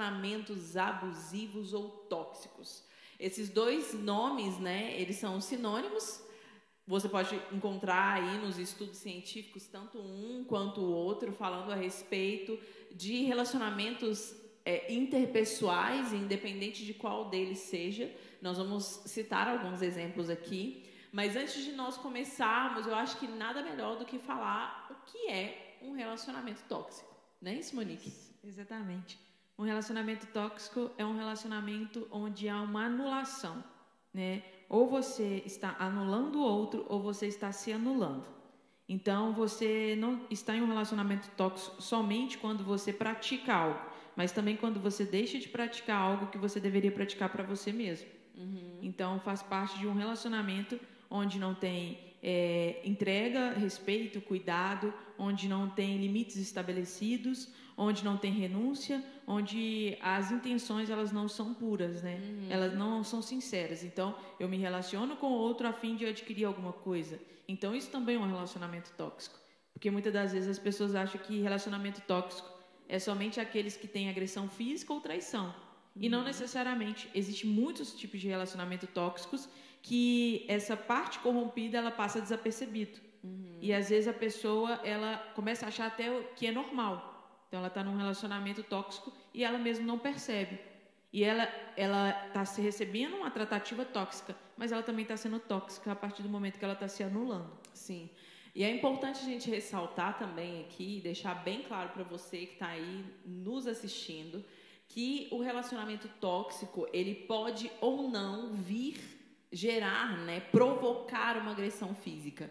relacionamentos abusivos ou tóxicos. Esses dois nomes, né, eles são sinônimos. Você pode encontrar aí nos estudos científicos tanto um quanto o outro falando a respeito de relacionamentos é, interpessoais, independente de qual deles seja. Nós vamos citar alguns exemplos aqui. Mas antes de nós começarmos, eu acho que nada melhor do que falar o que é um relacionamento tóxico. Não é isso, Monique? Exatamente. Um relacionamento tóxico é um relacionamento onde há uma anulação, né? Ou você está anulando o outro ou você está se anulando. Então, você não está em um relacionamento tóxico somente quando você pratica algo, mas também quando você deixa de praticar algo que você deveria praticar para você mesmo. Uhum. Então, faz parte de um relacionamento onde não tem é, entrega, respeito, cuidado, onde não tem limites estabelecidos, onde não tem renúncia, onde as intenções elas não são puras, né? Uhum. Elas não são sinceras. Então, eu me relaciono com outro a fim de adquirir alguma coisa. Então, isso também é um relacionamento tóxico. Porque muitas das vezes as pessoas acham que relacionamento tóxico é somente aqueles que têm agressão física ou traição. E não uhum. necessariamente. Existem muitos tipos de relacionamento tóxicos que essa parte corrompida ela passa desapercebido. Uhum. E às vezes a pessoa ela começa a achar até que é normal. Então ela está num relacionamento tóxico e ela mesmo não percebe. E ela ela está se recebendo uma tratativa tóxica, mas ela também está sendo tóxica a partir do momento que ela está se anulando. Sim. E é importante a gente ressaltar também aqui, deixar bem claro para você que está aí nos assistindo, que o relacionamento tóxico ele pode ou não vir gerar, né, provocar uma agressão física.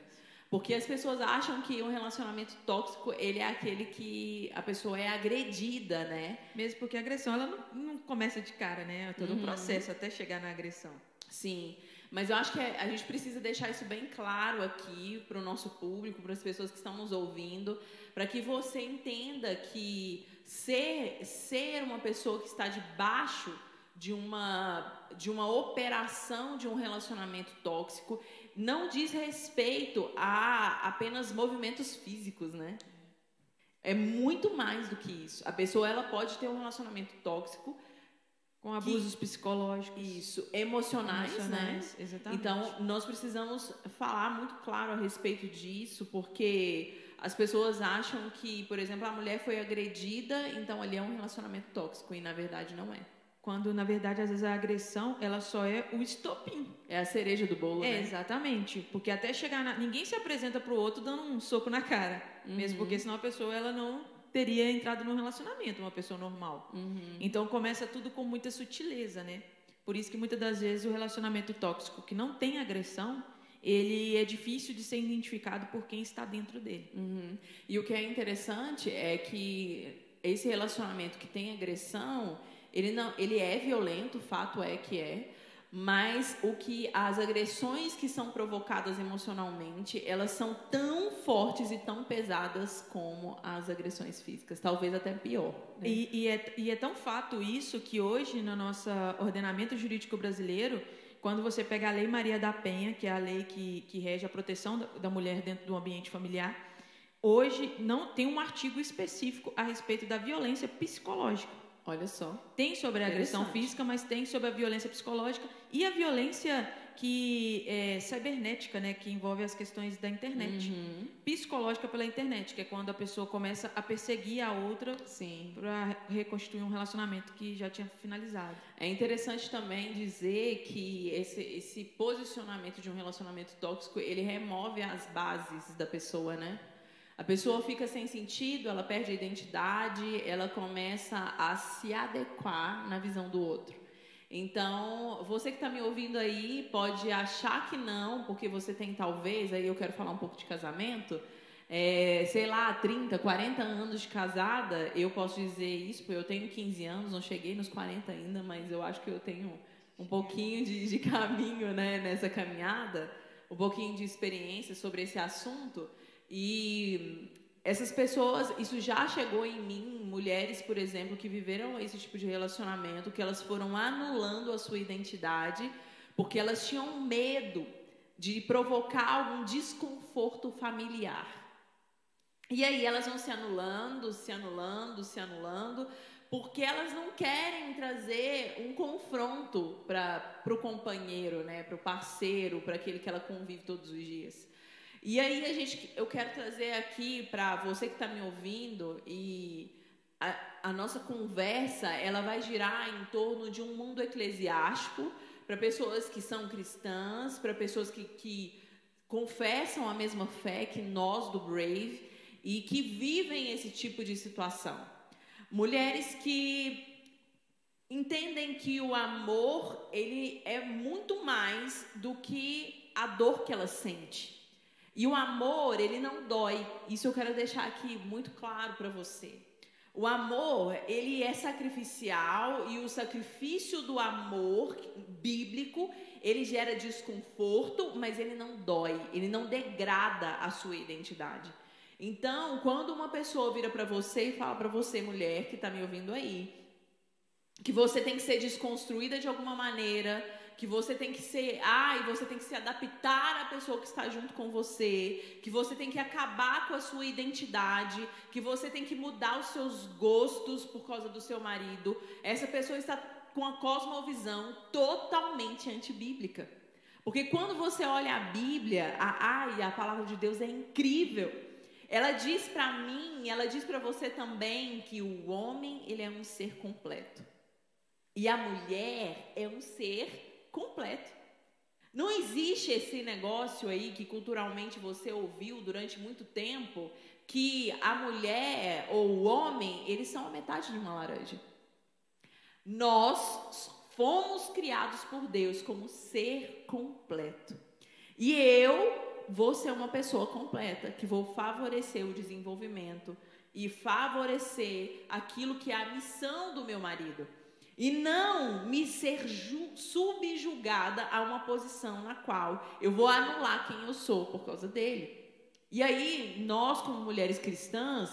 Porque as pessoas acham que um relacionamento tóxico, ele é aquele que a pessoa é agredida, né? Mesmo porque a agressão, ela não, não começa de cara, né? É todo uhum. um processo até chegar na agressão. Sim. Mas eu acho que a gente precisa deixar isso bem claro aqui para o nosso público, para as pessoas que estão nos ouvindo, para que você entenda que ser, ser uma pessoa que está debaixo de uma, de uma operação de um relacionamento tóxico não diz respeito a apenas movimentos físicos, né? É muito mais do que isso. A pessoa ela pode ter um relacionamento tóxico com abusos que, psicológicos, isso, emocionais, né? emocionais, né? Exatamente. Então nós precisamos falar muito claro a respeito disso, porque as pessoas acham que, por exemplo, a mulher foi agredida, então ali é um relacionamento tóxico e na verdade não é. Quando, na verdade, às vezes a agressão, ela só é o estopim. É a cereja do bolo, é, né? Exatamente. Porque até chegar na... Ninguém se apresenta pro outro dando um soco na cara. Uhum. Mesmo porque senão a pessoa, ela não teria entrado num relacionamento, uma pessoa normal. Uhum. Então, começa tudo com muita sutileza, né? Por isso que, muitas das vezes, o relacionamento tóxico que não tem agressão, ele é difícil de ser identificado por quem está dentro dele. Uhum. E o que é interessante é que esse relacionamento que tem agressão ele não, ele é violento, fato é que é, mas o que as agressões que são provocadas emocionalmente, elas são tão fortes e tão pesadas como as agressões físicas, talvez até pior. Né? E, e, é, e é tão fato isso que hoje no nosso ordenamento jurídico brasileiro, quando você pega a Lei Maria da Penha, que é a lei que, que rege a proteção da, da mulher dentro do ambiente familiar, hoje não tem um artigo específico a respeito da violência psicológica. Olha só. Tem sobre a agressão física, mas tem sobre a violência psicológica e a violência que é cibernética, né, que envolve as questões da internet, uhum. psicológica pela internet, que é quando a pessoa começa a perseguir a outra para reconstruir um relacionamento que já tinha finalizado. É interessante também dizer que esse, esse posicionamento de um relacionamento tóxico ele remove as bases da pessoa, né? A pessoa fica sem sentido, ela perde a identidade, ela começa a se adequar na visão do outro. Então, você que está me ouvindo aí pode achar que não, porque você tem talvez, aí eu quero falar um pouco de casamento, é, sei lá, 30, 40 anos de casada, eu posso dizer isso, porque eu tenho 15 anos, não cheguei nos 40 ainda, mas eu acho que eu tenho um pouquinho de, de caminho né, nessa caminhada, um pouquinho de experiência sobre esse assunto. E essas pessoas, isso já chegou em mim, mulheres, por exemplo, que viveram esse tipo de relacionamento, que elas foram anulando a sua identidade, porque elas tinham medo de provocar algum desconforto familiar. E aí elas vão se anulando, se anulando, se anulando, porque elas não querem trazer um confronto para o companheiro, né, para o parceiro, para aquele que ela convive todos os dias. E aí a gente, eu quero trazer aqui para você que está me ouvindo e a, a, nossa conversa ela vai girar em torno de um mundo eclesiástico para pessoas que são cristãs, para pessoas que, que confessam a mesma fé que nós do Brave e que vivem esse tipo de situação. Mulheres que entendem que o amor ele é muito mais do que a dor que ela sente. E o amor, ele não dói. Isso eu quero deixar aqui muito claro para você. O amor, ele é sacrificial e o sacrifício do amor bíblico, ele gera desconforto, mas ele não dói, ele não degrada a sua identidade. Então, quando uma pessoa vira para você e fala para você, mulher que está me ouvindo aí, que você tem que ser desconstruída de alguma maneira, que você tem que ser, ai, você tem que se adaptar à pessoa que está junto com você, que você tem que acabar com a sua identidade, que você tem que mudar os seus gostos por causa do seu marido. Essa pessoa está com a cosmovisão totalmente antibíblica. Porque quando você olha a Bíblia, a, ai, a palavra de Deus é incrível. Ela diz para mim, ela diz para você também que o homem, ele é um ser completo. E a mulher é um ser completo. Não existe esse negócio aí que culturalmente você ouviu durante muito tempo que a mulher ou o homem, eles são a metade de uma laranja. Nós fomos criados por Deus como ser completo. E eu vou ser uma pessoa completa, que vou favorecer o desenvolvimento e favorecer aquilo que é a missão do meu marido. E não me ser subjugada a uma posição na qual eu vou anular quem eu sou por causa dele. E aí, nós, como mulheres cristãs,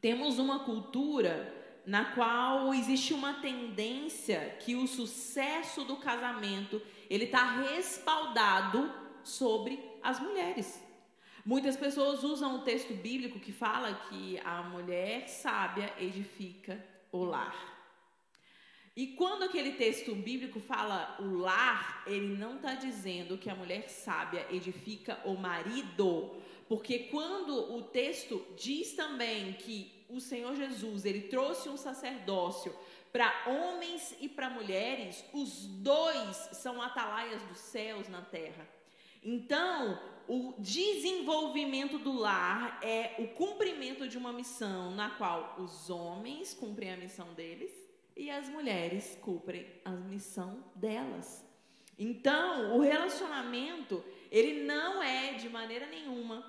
temos uma cultura na qual existe uma tendência que o sucesso do casamento ele está respaldado sobre as mulheres. Muitas pessoas usam o texto bíblico que fala que a mulher sábia edifica o lar. E quando aquele texto bíblico fala o lar, ele não está dizendo que a mulher sábia edifica o marido, porque quando o texto diz também que o Senhor Jesus ele trouxe um sacerdócio para homens e para mulheres, os dois são atalaias dos céus na terra. Então, o desenvolvimento do lar é o cumprimento de uma missão na qual os homens cumprem a missão deles e as mulheres cumprem a missão delas. Então, o relacionamento, ele não é de maneira nenhuma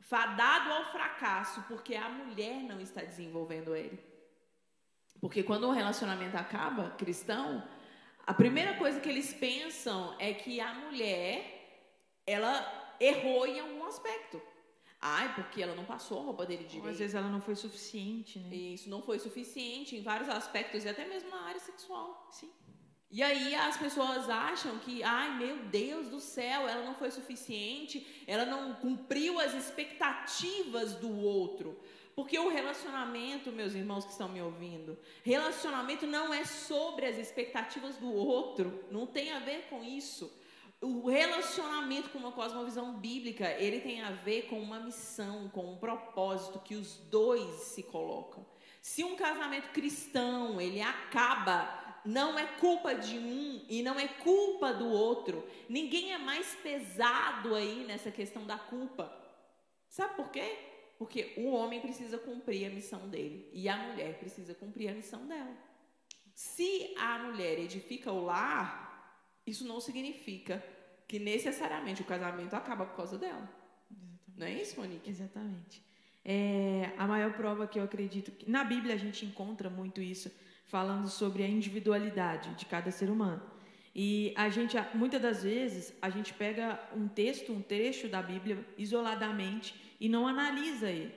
fadado ao fracasso porque a mulher não está desenvolvendo ele. Porque quando um relacionamento acaba, cristão, a primeira coisa que eles pensam é que a mulher ela errou em algum aspecto. Ai, porque ela não passou a roupa dele direito. Ou às vezes ela não foi suficiente, né? Isso, não foi suficiente em vários aspectos e até mesmo na área sexual. Sim. E aí as pessoas acham que, ai meu Deus do céu, ela não foi suficiente, ela não cumpriu as expectativas do outro. Porque o relacionamento, meus irmãos que estão me ouvindo, relacionamento não é sobre as expectativas do outro, não tem a ver com isso. O relacionamento com uma cosmovisão bíblica, ele tem a ver com uma missão, com um propósito que os dois se colocam. Se um casamento cristão, ele acaba, não é culpa de um e não é culpa do outro. Ninguém é mais pesado aí nessa questão da culpa. Sabe por quê? Porque o homem precisa cumprir a missão dele e a mulher precisa cumprir a missão dela. Se a mulher edifica o lar, isso não significa que necessariamente o casamento acaba por causa dela. Exatamente. Não é isso, Monique? Exatamente. É, a maior prova que eu acredito que na Bíblia a gente encontra muito isso, falando sobre a individualidade de cada ser humano. E a gente, muitas das vezes, a gente pega um texto, um trecho da Bíblia isoladamente e não analisa ele.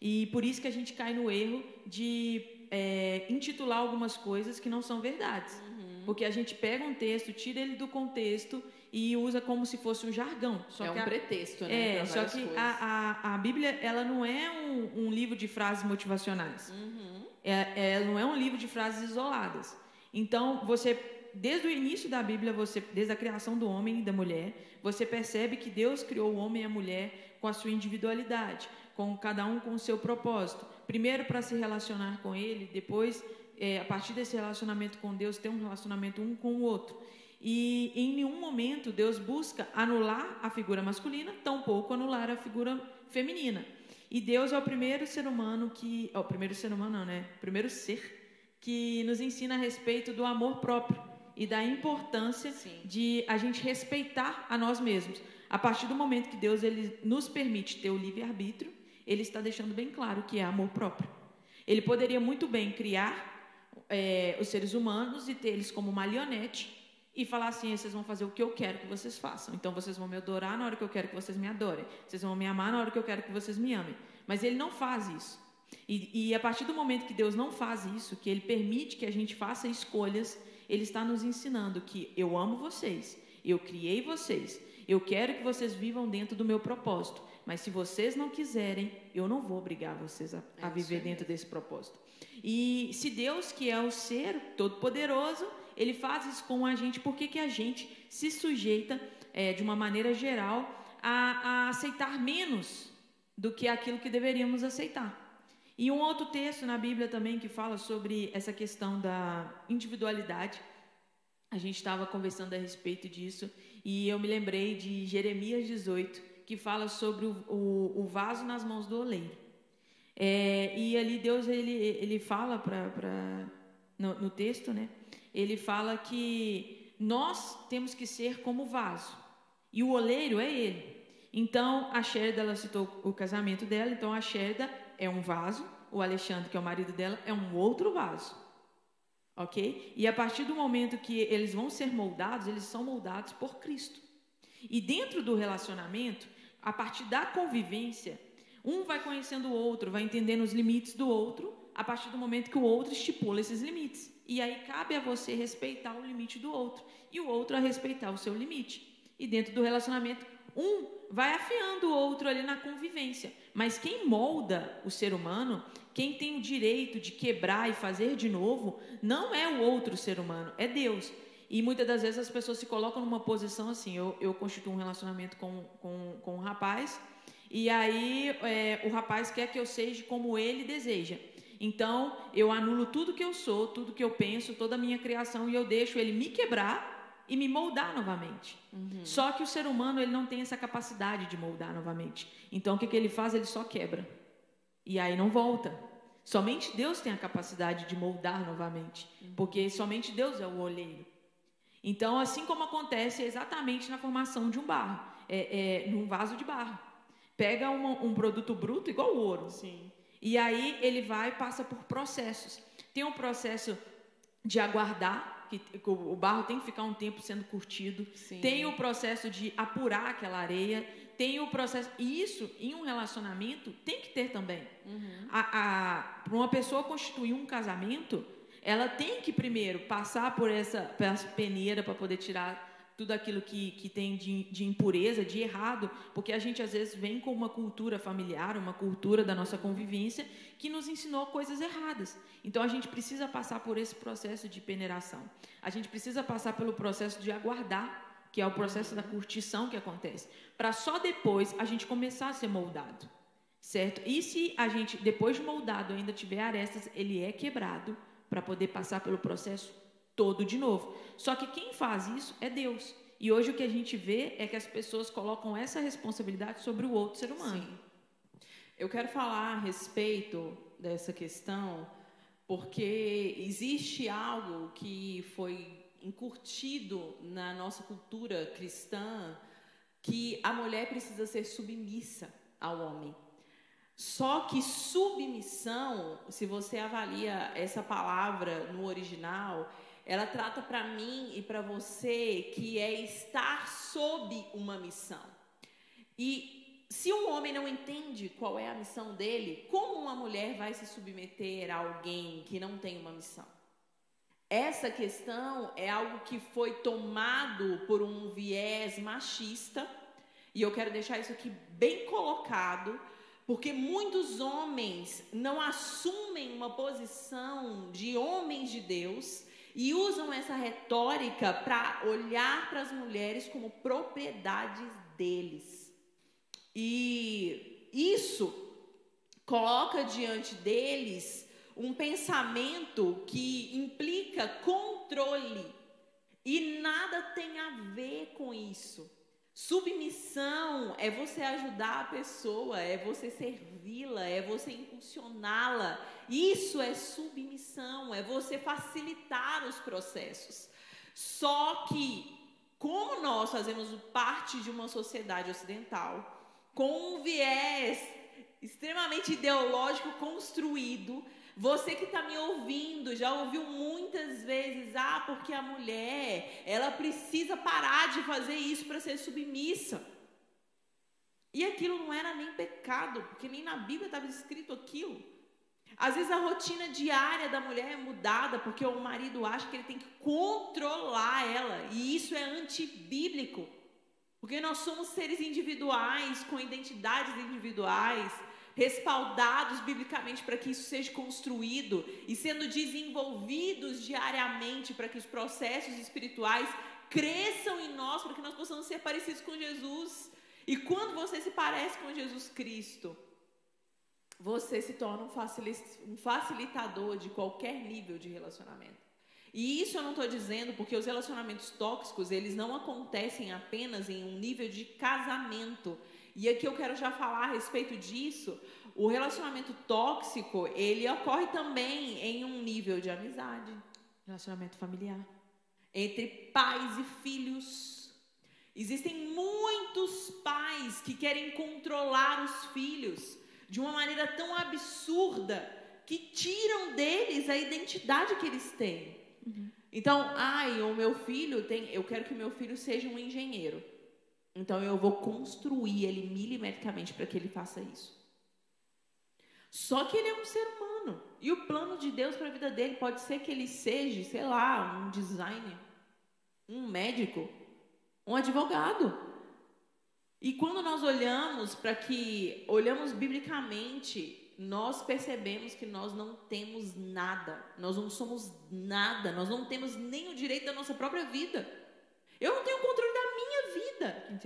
E por isso que a gente cai no erro de é, intitular algumas coisas que não são verdades. Uhum. Porque a gente pega um texto, tira ele do contexto e usa como se fosse um jargão. Só é um a, pretexto, né? É, só que a, a, a, Bíblia ela não é um, um livro de frases motivacionais. Uhum. É, é, não é um livro de frases isoladas. Então, você, desde o início da Bíblia, você, desde a criação do homem e da mulher, você percebe que Deus criou o homem e a mulher com a sua individualidade, com cada um com o seu propósito. Primeiro para se relacionar com Ele, depois, é, a partir desse relacionamento com Deus, ter um relacionamento um com o outro. E em nenhum momento Deus busca anular a figura masculina, tampouco anular a figura feminina. E Deus é o primeiro ser humano que. Ó, o primeiro ser humano, não, né? O primeiro ser que nos ensina a respeito do amor próprio e da importância Sim. de a gente respeitar a nós mesmos. A partir do momento que Deus ele nos permite ter o livre-arbítrio, ele está deixando bem claro que é amor próprio. Ele poderia muito bem criar é, os seres humanos e ter eles como marionete e falar assim: vocês vão fazer o que eu quero que vocês façam. Então vocês vão me adorar na hora que eu quero que vocês me adorem. Vocês vão me amar na hora que eu quero que vocês me amem. Mas ele não faz isso. E, e a partir do momento que Deus não faz isso, que ele permite que a gente faça escolhas, ele está nos ensinando que eu amo vocês, eu criei vocês, eu quero que vocês vivam dentro do meu propósito. Mas se vocês não quiserem, eu não vou obrigar vocês a, a É viver aí. dentro desse propósito. E se Deus, que é o ser todo-poderoso, ele faz isso com a gente, por que, que a gente se sujeita, é, de uma maneira geral, a, a aceitar menos do que aquilo que deveríamos aceitar? E um outro texto na Bíblia também que fala sobre essa questão da individualidade. A gente estava conversando a respeito disso e eu me lembrei de Jeremias 18, que fala sobre o, o, o vaso nas mãos do oleiro. É, e ali Deus ele, ele fala para no, no texto, né? Ele fala que nós temos que ser como vaso e o oleiro é ele. Então a Sherda ela citou o casamento dela, então a Sherda é um vaso, o Alexandre que é o marido dela é um outro vaso. Ok? E a partir do momento que eles vão ser moldados, eles são moldados por Cristo. E dentro do relacionamento, a partir da convivência, um vai conhecendo o outro, vai entendendo os limites do outro, a partir do momento que o outro estipula esses limites. E aí cabe a você respeitar o limite do outro e o outro a respeitar o seu limite. E dentro do relacionamento, um vai afiando o outro ali na convivência. Mas quem molda o ser humano, quem tem o direito de quebrar e fazer de novo, não é o outro ser humano, é Deus. E muitas das vezes as pessoas se colocam numa posição assim: eu, eu constituo um relacionamento com, com, com um rapaz, e aí é, o rapaz quer que eu seja como ele deseja. Então eu anulo tudo que eu sou, tudo que eu penso, toda a minha criação, e eu deixo ele me quebrar e me moldar novamente. Uhum. Só que o ser humano ele não tem essa capacidade de moldar novamente. Então o que, que ele faz? Ele só quebra. E aí não volta. Somente Deus tem a capacidade de moldar novamente. Porque somente Deus é o oleiro. Então, assim como acontece exatamente na formação de um barro, é, é, num vaso de barro. Pega uma, um produto bruto igual o ouro. Sim. E aí ele vai e passa por processos. Tem um processo de aguardar, que o barro tem que ficar um tempo sendo curtido. Sim. Tem o processo de apurar aquela areia. Tem o processo. E isso, em um relacionamento, tem que ter também. Uhum. Para uma pessoa constituir um casamento, ela tem que primeiro passar por essa, por essa peneira para poder tirar tudo aquilo que, que tem de, de impureza, de errado, porque a gente às vezes vem com uma cultura familiar, uma cultura da nossa convivência que nos ensinou coisas erradas. Então a gente precisa passar por esse processo de peneiração. A gente precisa passar pelo processo de aguardar, que é o processo da curtição que acontece, para só depois a gente começar a ser moldado. Certo? E se a gente, depois de moldado, ainda tiver arestas, ele é quebrado para poder passar pelo processo todo de novo. Só que quem faz isso é Deus. E hoje o que a gente vê é que as pessoas colocam essa responsabilidade sobre o outro ser humano. Sim. Eu quero falar a respeito dessa questão porque existe algo que foi incutido na nossa cultura cristã que a mulher precisa ser submissa ao homem. Só que submissão, se você avalia essa palavra no original, ela trata para mim e para você que é estar sob uma missão. E se um homem não entende qual é a missão dele, como uma mulher vai se submeter a alguém que não tem uma missão? Essa questão é algo que foi tomado por um viés machista, e eu quero deixar isso aqui bem colocado, porque muitos homens não assumem uma posição de homens de Deus e usam essa retórica para olhar para as mulheres como propriedades deles. E isso coloca diante deles um pensamento que implica controle e nada tem a ver com isso. Submissão é você ajudar a pessoa, é você servi-la, é você impulsioná-la. Isso é submissão, é você facilitar os processos. Só que, como nós fazemos parte de uma sociedade ocidental, com um viés extremamente ideológico construído, você que está me ouvindo já ouviu muitas vezes, ah, porque a mulher, ela precisa parar de fazer isso para ser submissa. E aquilo não era nem pecado, porque nem na Bíblia estava escrito aquilo. Às vezes a rotina diária da mulher é mudada porque o marido acha que ele tem que controlar ela, e isso é antibíblico. Porque nós somos seres individuais, com identidades individuais, respaldados biblicamente para que isso seja construído e sendo desenvolvidos diariamente para que os processos espirituais cresçam em nós, para que nós possamos ser parecidos com Jesus. E quando você se parece com Jesus Cristo, você se torna um facilitador de qualquer nível de relacionamento. E isso eu não estou dizendo porque os relacionamentos tóxicos, eles não acontecem apenas em um nível de casamento. E aqui eu quero já falar a respeito disso. O relacionamento tóxico, ele ocorre também em um nível de amizade. Relacionamento familiar. Entre pais e filhos. Existem muitos pais que querem controlar os filhos de uma maneira tão absurda que tiram deles a identidade que eles têm. Uhum. Então, ai, o meu filho tem, eu quero que meu filho seja um engenheiro. Então eu vou construir ele milimetricamente para que ele faça isso. Só que ele é um ser humano. E o plano de Deus para a vida dele pode ser que ele seja, sei lá, um designer, um médico, um advogado. E quando nós olhamos para que, olhamos biblicamente, nós percebemos que nós não temos nada, nós não somos nada, nós não temos nem o direito da nossa própria vida. Eu não tenho controle da.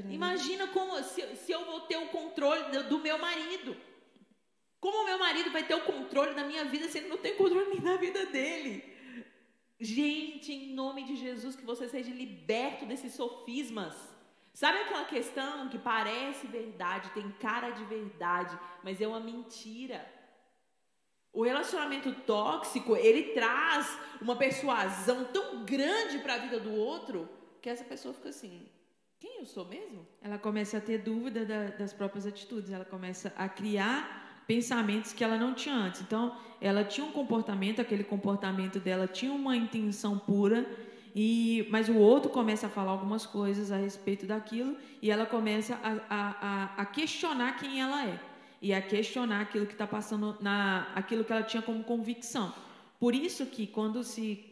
Imagina como se, se eu vou ter o controle do, do meu marido. Como o meu marido vai ter o controle da minha vida se ele não tem controle nem da vida dele? Gente, em nome de Jesus, que você seja liberto desses sofismas. Sabe aquela questão que parece verdade, tem cara de verdade, mas é uma mentira? O relacionamento tóxico, ele traz uma persuasão tão grande para a vida do outro que essa pessoa fica assim: quem eu sou mesmo? Ela começa a ter dúvida da, das próprias atitudes, ela começa a criar pensamentos que ela não tinha antes. Então, ela tinha um comportamento, aquele comportamento dela tinha uma intenção pura, e mas o outro começa a falar algumas coisas a respeito daquilo e ela começa a, a, a questionar quem ela é e a questionar aquilo que está passando na aquilo que ela tinha como convicção. Por isso que quando se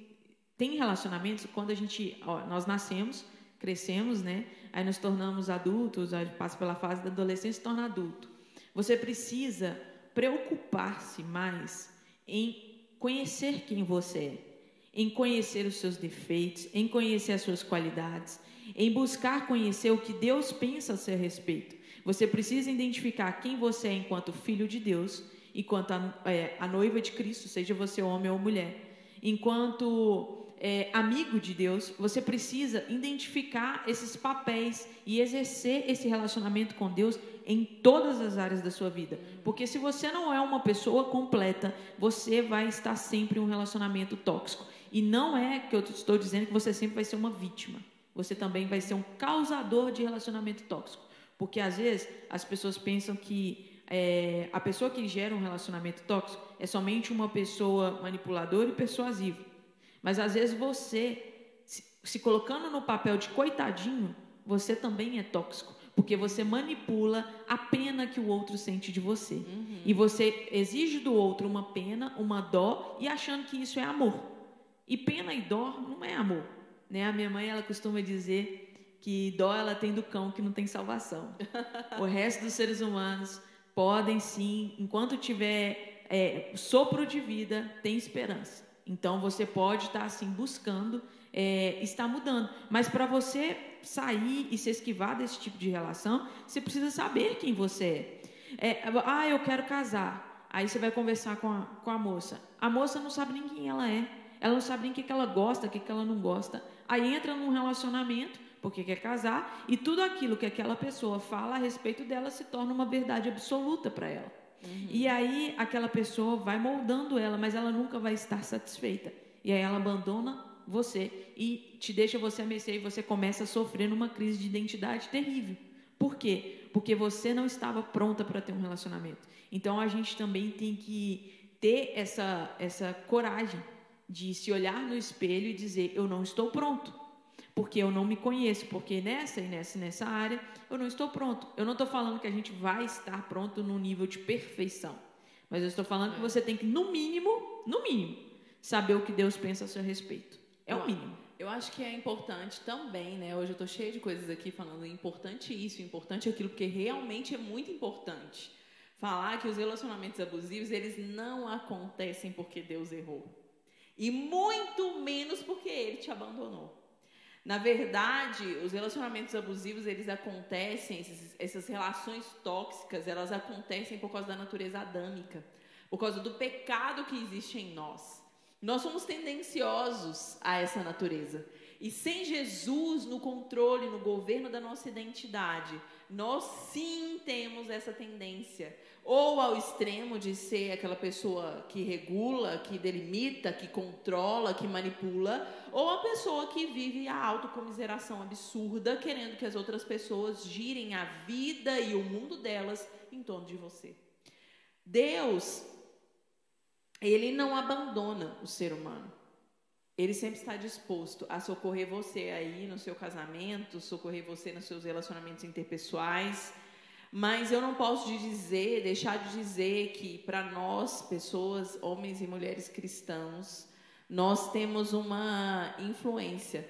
tem relacionamentos, quando a gente, ó, nós nascemos, crescemos, né? Aí nos tornamos adultos, aí passa pela fase da adolescência e torna adulto. Você precisa preocupar-se mais em conhecer quem você é, em conhecer os seus defeitos, em conhecer as suas qualidades, em buscar conhecer o que Deus pensa a seu respeito. Você precisa identificar quem você é enquanto filho de Deus, enquanto a, é, a noiva de Cristo, seja você homem ou mulher, enquanto é, amigo de Deus, você precisa identificar esses papéis e exercer esse relacionamento com Deus em todas as áreas da sua vida. Porque se você não é uma pessoa completa, você vai estar sempre em um relacionamento tóxico. E não é que eu estou dizendo que você sempre vai ser uma vítima. Você também vai ser um causador de relacionamento tóxico. Porque às vezes as pessoas pensam que é, a pessoa que gera um relacionamento tóxico é somente uma pessoa manipuladora e persuasiva. Mas às vezes você, se, colocando no papel de coitadinho, você também é tóxico. Porque você manipula a pena que o outro sente de você. Uhum. E você exige do outro uma pena, uma dó, e achando que isso é amor. E pena e dó não é amor. Né? A minha mãe ela costuma dizer que dó ela tem do cão que não tem salvação. o resto dos seres humanos podem sim, enquanto tiver é, sopro de vida, tem esperança. Então você pode estar assim buscando é, estar mudando. Mas para você sair e se esquivar desse tipo de relação, você precisa saber quem você é. é. Ah, eu quero casar. Aí você vai conversar com a, com a moça. A moça não sabe nem quem ela é. Ela não sabe nem o que, ela gosta, o que ela não gosta. Aí entra num relacionamento, porque quer casar, e tudo aquilo que aquela pessoa fala a respeito dela se torna uma verdade absoluta para ela. Uhum. E aí aquela pessoa vai moldando ela, mas ela nunca vai estar satisfeita. E aí ela abandona você e te deixa você a mercê e você começa a sofrer numa crise de identidade terrível. Por quê? Porque você não estava pronta para ter um relacionamento. Então a gente também tem que ter essa, essa coragem de se olhar no espelho e dizer: eu não estou pronto, porque eu não me conheço, porque nessa e nessa e nessa área eu não estou pronto. Eu não estou falando que a gente vai estar pronto no nível de perfeição, mas eu estou falando que você tem que, no mínimo, no mínimo, saber o que Deus pensa a seu respeito. É o mínimo. Eu acho que é importante também, né? Hoje eu estou cheia de coisas aqui falando importante isso, importante aquilo, porque realmente é muito importante falar que os relacionamentos abusivos eles não acontecem porque Deus errou e muito menos porque Ele te abandonou. Na verdade, os relacionamentos abusivos eles acontecem, esses, essas relações tóxicas, elas acontecem por causa da natureza adâmica, por causa do pecado que existe em nós. Nós somos tendenciosos a essa natureza. E sem Jesus no controle, no governo da nossa identidade, nós sim temos essa tendência. Ou ao extremo de ser aquela pessoa que regula, que delimita, que controla, que manipula, ou a pessoa que vive a autocomiseração absurda, querendo que as outras pessoas girem a vida e o mundo delas em torno de você. Deus ele não abandona o ser humano. Ele sempre está disposto a socorrer você aí no seu casamento, socorrer você nos seus relacionamentos interpessoais. Mas eu não posso dizer, deixar de dizer que para nós, pessoas, homens e mulheres cristãos, nós temos uma influência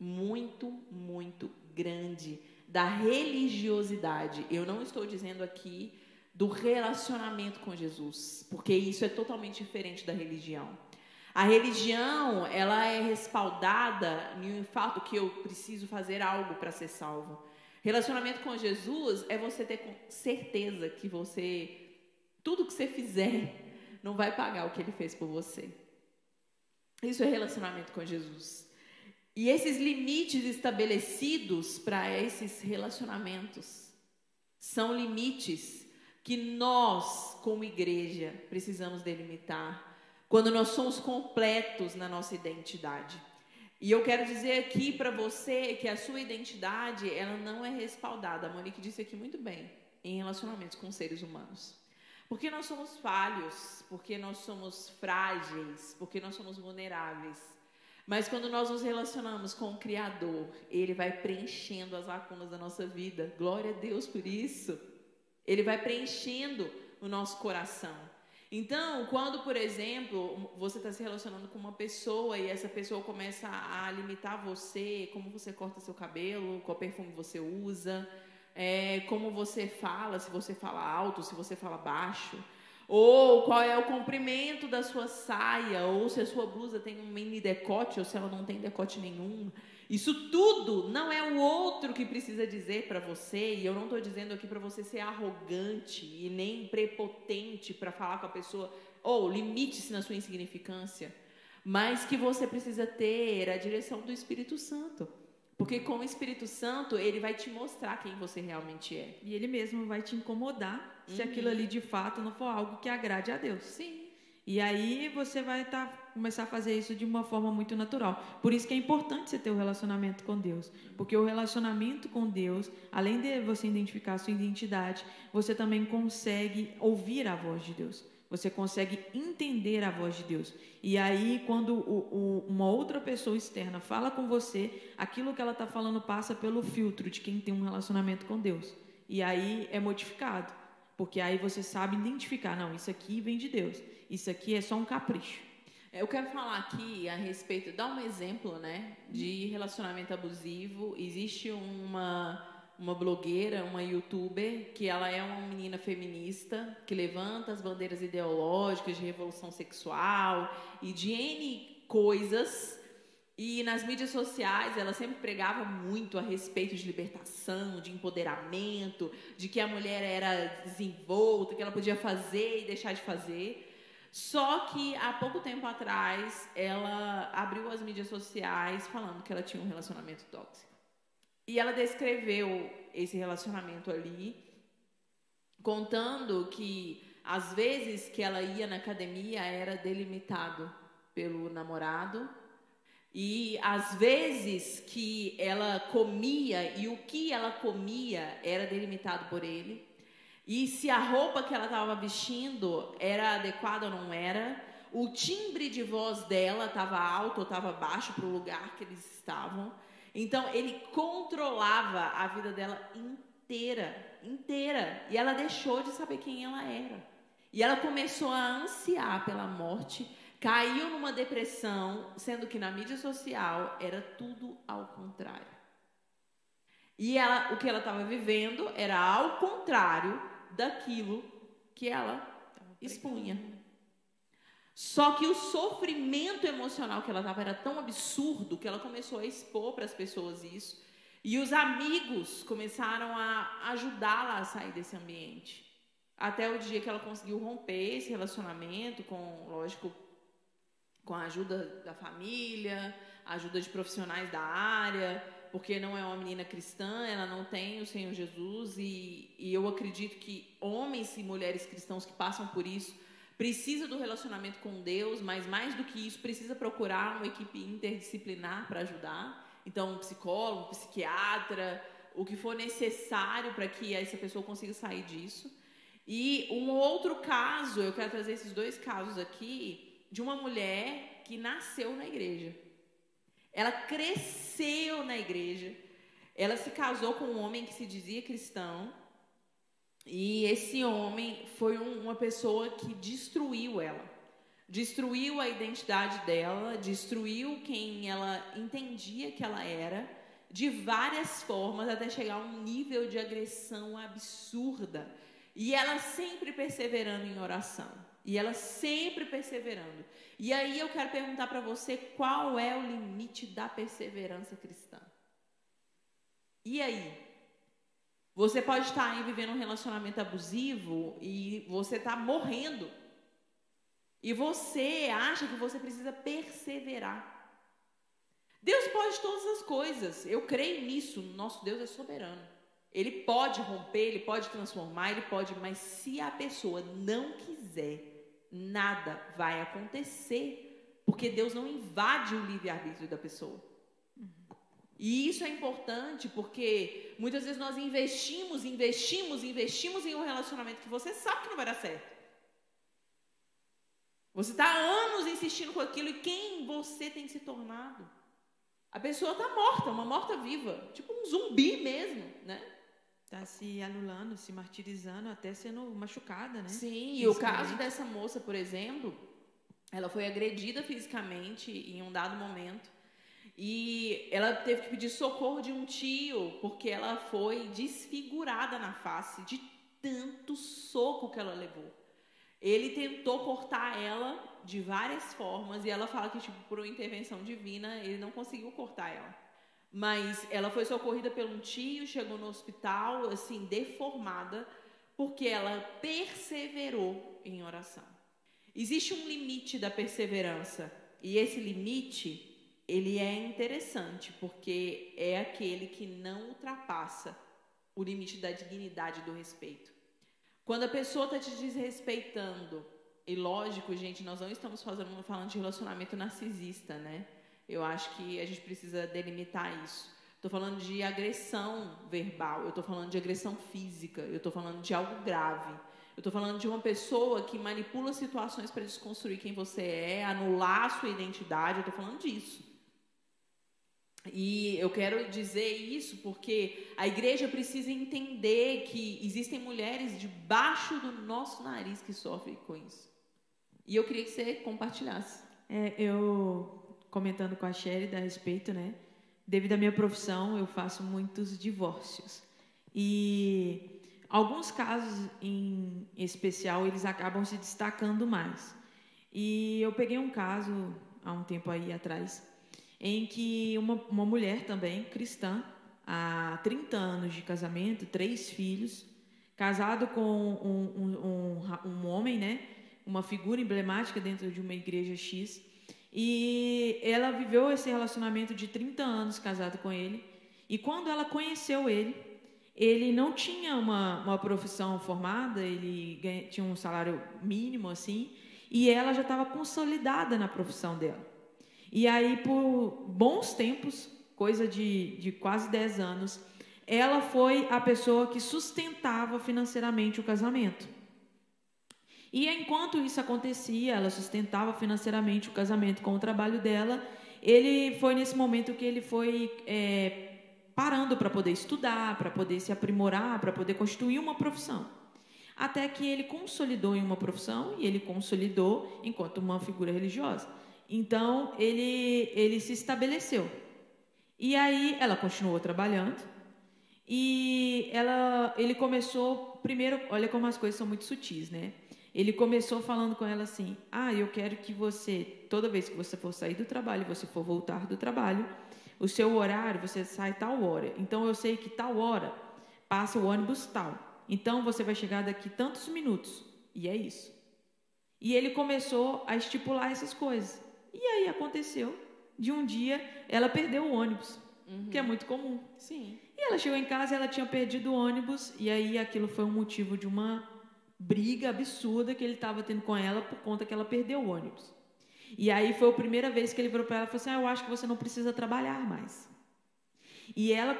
muito, muito grande da religiosidade. Eu não estou dizendo aqui do relacionamento com Jesus, porque isso é totalmente diferente da religião. A religião, ela é respaldada no fato que eu preciso fazer algo para ser salvo. Relacionamento com Jesus é você ter certeza que você tudo que você fizer não vai pagar o que ele fez por você. Isso é relacionamento com Jesus. E esses limites estabelecidos para esses relacionamentos são limites que nós, como igreja, precisamos delimitar quando nós somos completos na nossa identidade. E eu quero dizer aqui para você que a sua identidade, ela não é respaldada. A Monique disse aqui muito bem, em relacionamentos com seres humanos. Porque nós somos falhos, porque nós somos frágeis, porque nós somos vulneráveis. Mas quando nós nos relacionamos com o Criador, Ele vai preenchendo as lacunas da nossa vida. Glória a Deus por isso. Ele vai preenchendo o nosso coração. Então, quando, por exemplo, você está se relacionando com uma pessoa e essa pessoa começa a limitar você, como você corta seu cabelo, qual perfume você usa, é, como você fala, se você fala alto, se você fala baixo, ou qual é o comprimento da sua saia, ou se a sua blusa tem um mini decote ou se ela não tem decote nenhum. Isso tudo não é o outro que precisa dizer para você, e eu não estou dizendo aqui para você ser arrogante e nem prepotente para falar com a pessoa, ou oh, limite-se na sua insignificância, mas que você precisa ter a direção do Espírito Santo. Porque com o Espírito Santo, ele vai te mostrar quem você realmente é. E ele mesmo vai te incomodar uhum. se aquilo ali de fato não for algo que agrade a Deus. Sim. E aí você vai tá, começar a fazer isso de uma forma muito natural. Por isso que é importante você ter o um relacionamento com Deus. Porque o relacionamento com Deus, além de você identificar a sua identidade, você também consegue ouvir a voz de Deus. Você consegue entender a voz de Deus. E aí, quando o, o, uma outra pessoa externa fala com você, aquilo que ela está falando passa pelo filtro de quem tem um relacionamento com Deus. E aí é modificado. Porque aí você sabe identificar, não, isso aqui vem de Deus. Isso aqui é só um capricho. Eu quero falar aqui a respeito, dar um exemplo, né, de relacionamento abusivo. Existe uma uma blogueira, uma youtuber, que ela é uma menina feminista, que levanta as bandeiras ideológicas de revolução sexual e de N coisas. E nas mídias sociais ela sempre pregava muito a respeito de libertação, de empoderamento, de que a mulher era desenvolta, que ela podia fazer e deixar de fazer. Só que há pouco tempo atrás ela abriu as mídias sociais falando que ela tinha um relacionamento tóxico. E ela descreveu esse relacionamento ali, contando que às vezes que ela ia na academia era delimitado pelo namorado e às vezes que ela comia e o que ela comia era delimitado por ele. E se a roupa que ela estava vestindo era adequada ou não era, o timbre de voz dela estava alto ou estava baixo para o lugar que eles estavam. Então ele controlava a vida dela inteira, inteira, e ela deixou de saber quem ela era. E ela começou a ansiar pela morte, caiu numa depressão, sendo que na mídia social era tudo ao contrário. E ela, o que ela estava vivendo era ao contrário daquilo que ela expunha. Só que o sofrimento emocional que ela estava era tão absurdo que ela começou a expor para as pessoas isso. E os amigos começaram a ajudá-la a sair desse ambiente. Até o dia que ela conseguiu romper esse relacionamento com, lógico, com a ajuda da família, ajuda de profissionais da área, porque não é uma menina cristã, ela não tem o Senhor Jesus, e, e eu acredito que homens e mulheres cristãos que passam por isso precisa do relacionamento com Deus, mas mais do que isso, precisa procurar uma equipe interdisciplinar para ajudar. Então, um psicólogo, um psiquiatra, o que for necessário para que essa pessoa consiga sair disso. E um outro caso, eu quero trazer esses dois casos aqui, de uma mulher que nasceu na igreja. Ela cresceu na igreja. Ela se casou com um homem que se dizia cristão. E esse homem foi um, uma pessoa que destruiu ela. Destruiu a identidade dela, destruiu quem ela entendia que ela era, de várias formas, até chegar a um nível de agressão absurda. E ela sempre perseverando em oração. E ela sempre perseverando. E aí eu quero perguntar para você qual é o limite da perseverança cristã. E aí? Você pode estar aí vivendo um relacionamento abusivo e você está morrendo. E você acha que você precisa perseverar. Deus pode todas as coisas. Eu creio nisso. Nosso Deus é soberano. Ele pode romper, ele pode transformar, ele pode, mas se a pessoa não quiser, nada vai acontecer, porque Deus não invade o livre-arbítrio da pessoa. E isso é importante porque muitas vezes nós investimos, investimos, investimos em um relacionamento que você sabe que não vai dar certo. Você está anos insistindo com aquilo e quem você tem se tornado? A pessoa está morta, uma morta viva, tipo um zumbi mesmo, né? Está se anulando, se martirizando, até sendo machucada, né? Sim, e o caso dessa moça, por exemplo, ela foi agredida fisicamente em um dado momento. E ela teve que pedir socorro de um tio, porque ela foi desfigurada na face de tanto soco que ela levou. Ele tentou cortar ela de várias formas e ela fala que tipo por uma intervenção divina ele não conseguiu cortar ela. Mas ela foi socorrida por um tio, chegou no hospital assim deformada porque ela perseverou em oração. Existe um limite da perseverança e esse limite ele é interessante porque é aquele que não ultrapassa o limite da dignidade e do respeito. Quando a pessoa está te desrespeitando, e lógico, gente, nós não estamos falando de relacionamento narcisista, né? Eu acho que a gente precisa delimitar isso. Estou falando de agressão verbal, eu estou falando de agressão física, eu estou falando de algo grave. Eu estou falando de uma pessoa que manipula situações para desconstruir quem você é, anular a sua identidade, eu estou falando disso. E eu quero dizer isso porque a igreja precisa entender que existem mulheres debaixo do nosso nariz que sofrem com isso. E eu queria que você compartilhasse. É, eu comentando com a Sherry a respeito, né? Devido à minha profissão, eu faço muitos divórcios. E alguns casos em especial, eles acabam se destacando mais. E eu peguei um caso há um tempo aí atrás, em que uma, uma mulher também, cristã, há 30 anos de casamento, três filhos, casado com um, um, um, um homem, né? Uma figura emblemática dentro de uma igreja X. E ela viveu esse relacionamento de 30 anos casado com ele. E quando ela conheceu ele, ele não tinha uma, uma profissão formada, ele ganha, tinha um salário mínimo assim, e ela já estava consolidada na profissão dela. E aí, por bons tempos, coisa de, de quase 10 anos, ela foi a pessoa que sustentava financeiramente o casamento. E enquanto isso acontecia, ela sustentava financeiramente o casamento com o trabalho dela. Ele foi nesse momento que ele foi é, parando para poder estudar, para poder se aprimorar, para poder constituir uma profissão. Até que ele consolidou em uma profissão e ele consolidou enquanto uma figura religiosa. Então ele ele se estabeleceu. E aí ela continuou trabalhando e ela ele começou primeiro, olha como as coisas são muito sutis, né? Ele começou falando com ela assim: "Ah, eu quero que você toda vez que você for sair do trabalho, você for voltar do trabalho, o seu horário, você sai tal hora. Então eu sei que tal hora passa o ônibus tal. Então você vai chegar daqui tantos minutos. E é isso. E ele começou a estipular essas coisas. E aí aconteceu de um dia ela perdeu o ônibus, uhum. que é muito comum. Sim. E ela chegou em casa e ela tinha perdido o ônibus e aí aquilo foi um motivo de uma briga absurda que ele estava tendo com ela por conta que ela perdeu o ônibus. E aí foi a primeira vez que ele virou para ela e falou assim: ah, Eu acho que você não precisa trabalhar mais. E ela,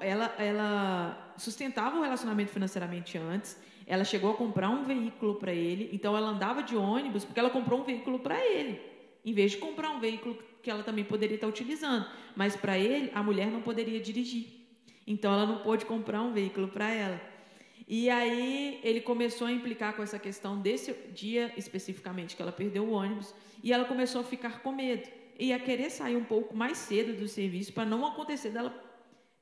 ela, ela sustentava o relacionamento financeiramente antes. Ela chegou a comprar um veículo para ele. Então ela andava de ônibus porque ela comprou um veículo para ele. Em vez de comprar um veículo que ela também poderia estar utilizando. Mas para ele, a mulher não poderia dirigir. Então ela não pôde comprar um veículo para ela. E aí ele começou a implicar com essa questão desse dia especificamente que ela perdeu o ônibus e ela começou a ficar com medo e a querer sair um pouco mais cedo do serviço para não acontecer dela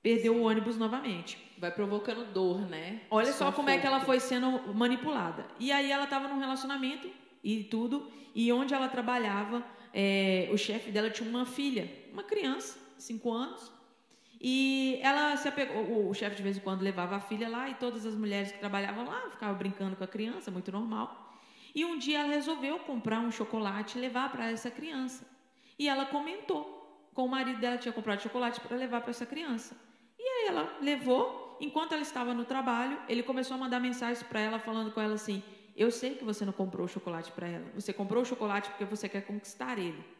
perder o ônibus novamente. Vai provocando dor, né? Olha só como é que ela foi sendo manipulada. E aí ela estava num relacionamento e tudo, e onde ela trabalhava, é, o chefe dela tinha uma filha, uma criança, cinco anos, e ela se apegou, o, chefe de vez em quando levava a filha lá e todas as mulheres que trabalhavam lá ficavam brincando com a criança, muito normal. E um dia ela resolveu comprar um chocolate e levar para essa criança. E ela comentou com o marido dela tinha comprado chocolate para levar para essa criança. E aí ela levou, enquanto ela estava no trabalho, ele começou a mandar mensagens para ela falando com ela assim: "Eu sei que você não comprou o chocolate para ela. Você comprou o chocolate porque você quer conquistar ele."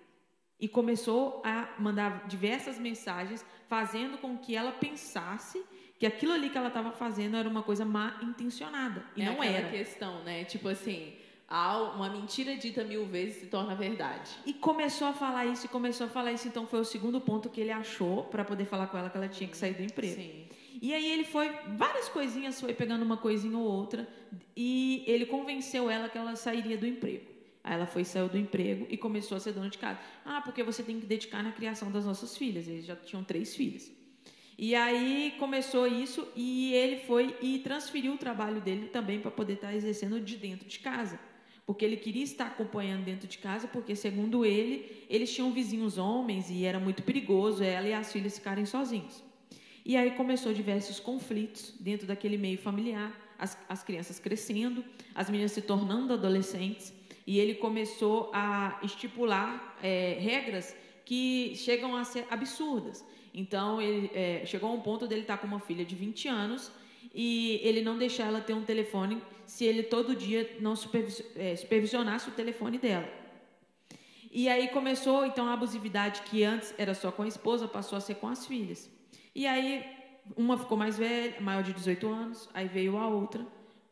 E começou a mandar diversas mensagens, fazendo com que ela pensasse que aquilo ali que ela estava fazendo era uma coisa má intencionada. E é não era. questão, né? Tipo assim, uma mentira dita mil vezes se torna verdade. E começou a falar isso, e começou a falar isso. Então foi o segundo ponto que ele achou para poder falar com ela que ela tinha que sair do emprego. Sim. E aí ele foi, várias coisinhas, foi pegando uma coisinha ou outra, e ele convenceu ela que ela sairia do emprego. Aí ela foi, saiu do emprego e começou a ser dona de casa. Ah, porque você tem que dedicar na criação das nossas filhas. Eles já tinham três filhas. E aí começou isso e ele foi e transferiu o trabalho dele também para poder estar exercendo de dentro de casa. Porque ele queria estar acompanhando dentro de casa, porque segundo ele, eles tinham vizinhos homens e era muito perigoso ela e as filhas ficarem sozinhos. E aí começou diversos conflitos dentro daquele meio familiar, as, as crianças crescendo, as meninas se tornando adolescentes, e ele começou a estipular é, regras que chegam a ser absurdas. Então, ele é, chegou a um ponto dele estar com uma filha de 20 anos e ele não deixar ela ter um telefone se ele todo dia não é, supervisionasse o telefone dela. E aí começou então a abusividade que antes era só com a esposa, passou a ser com as filhas. E aí uma ficou mais velha, maior de 18 anos, aí veio a outra.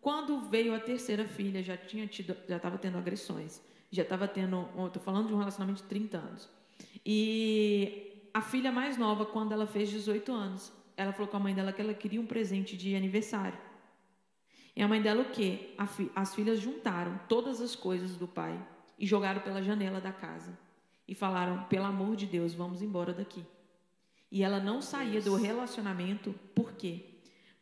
Quando veio a terceira filha, já tinha tido, já estava tendo agressões, já estava tendo, estou falando de um relacionamento de 30 anos. E a filha mais nova, quando ela fez 18 anos, ela falou com a mãe dela que ela queria um presente de aniversário. E a mãe dela o quê? As filhas juntaram todas as coisas do pai e jogaram pela janela da casa e falaram: pelo amor de Deus, vamos embora daqui. E ela não saía do relacionamento, por quê?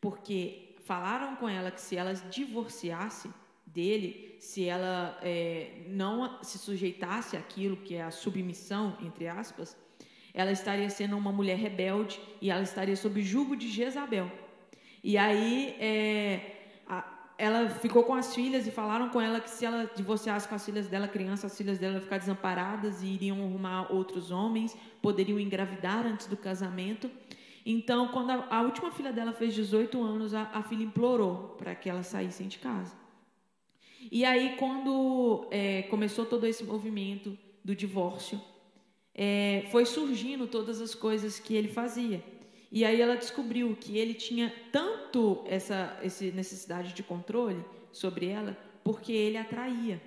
Porque falaram com ela que se ela divorciasse dele, se ela é, não se sujeitasse àquilo que é a submissão, entre aspas, ela estaria sendo uma mulher rebelde e ela estaria sob jugo de Jezabel. E aí é, a, ela ficou com as filhas e falaram com ela que se ela divorciasse com as filhas dela, criança, as filhas dela iam ficar desamparadas e iriam arrumar outros homens, poderiam engravidar antes do casamento. Então, quando a, a última filha dela fez 18 anos, a, a filha implorou para que ela saísse de casa. E aí, quando é, começou todo esse movimento do divórcio, é, foi surgindo todas as coisas que ele fazia. E aí ela descobriu que ele tinha tanto essa, essa necessidade de controle sobre ela, porque ele atraía.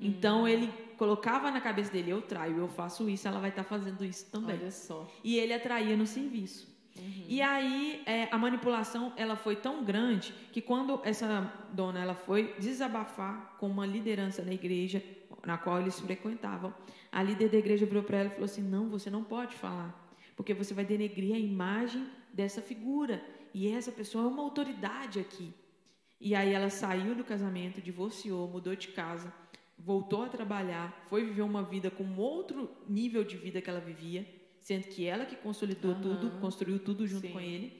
Então uhum. ele colocava na cabeça dele: eu traio, eu faço isso, ela vai estar tá fazendo isso também. Olha só. E ele atraía no serviço. Uhum. E aí é, a manipulação ela foi tão grande que quando essa dona ela foi desabafar com uma liderança na igreja na qual eles frequentavam, a líder da igreja virou para ela e falou assim: Não, você não pode falar, porque você vai denegrir a imagem dessa figura. E essa pessoa é uma autoridade aqui. E aí ela saiu do casamento, divorciou, mudou de casa, voltou a trabalhar, foi viver uma vida com outro nível de vida que ela vivia, sendo que ela que consolidou uhum. tudo, construiu tudo junto Sim. com ele.